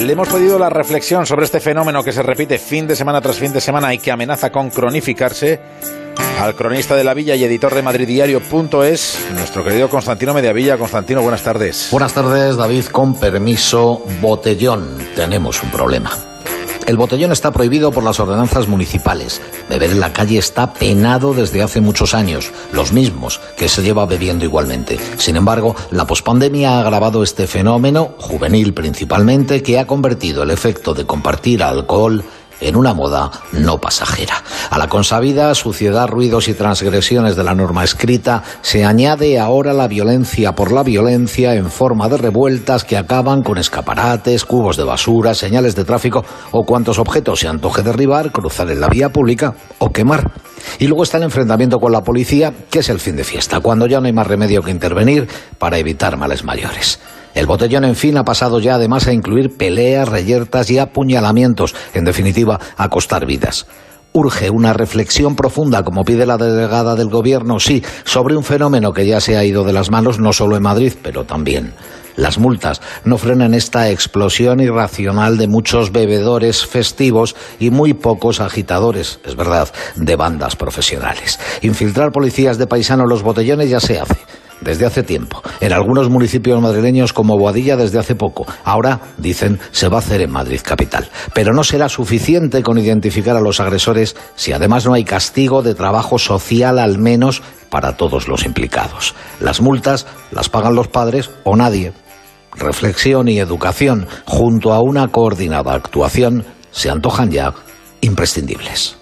Le hemos pedido la reflexión sobre este fenómeno que se repite fin de semana tras fin de semana y que amenaza con cronificarse al cronista de la Villa y editor de madriddiario.es, nuestro querido Constantino Mediavilla. Constantino, buenas tardes. Buenas tardes, David. Con permiso, botellón. Tenemos un problema. El botellón está prohibido por las ordenanzas municipales. Beber en la calle está penado desde hace muchos años, los mismos que se lleva bebiendo igualmente. Sin embargo, la pospandemia ha agravado este fenómeno, juvenil principalmente, que ha convertido el efecto de compartir alcohol en una moda no pasajera. A la consabida suciedad, ruidos y transgresiones de la norma escrita se añade ahora la violencia por la violencia en forma de revueltas que acaban con escaparates, cubos de basura, señales de tráfico o cuantos objetos se antoje derribar, cruzar en la vía pública o quemar. Y luego está el enfrentamiento con la policía, que es el fin de fiesta, cuando ya no hay más remedio que intervenir para evitar males mayores. El botellón, en fin, ha pasado ya además a incluir peleas, reyertas y apuñalamientos, en definitiva, a costar vidas. Urge una reflexión profunda, como pide la delegada del Gobierno, sí, sobre un fenómeno que ya se ha ido de las manos no solo en Madrid, pero también. Las multas no frenan esta explosión irracional de muchos bebedores festivos y muy pocos agitadores, es verdad, de bandas profesionales. Infiltrar policías de paisano en los botellones ya se hace desde hace tiempo. En algunos municipios madrileños como Boadilla desde hace poco. Ahora, dicen, se va a hacer en Madrid capital. Pero no será suficiente con identificar a los agresores si además no hay castigo de trabajo social al menos para todos los implicados. Las multas las pagan los padres o nadie. Reflexión y educación junto a una coordinada actuación se antojan ya imprescindibles.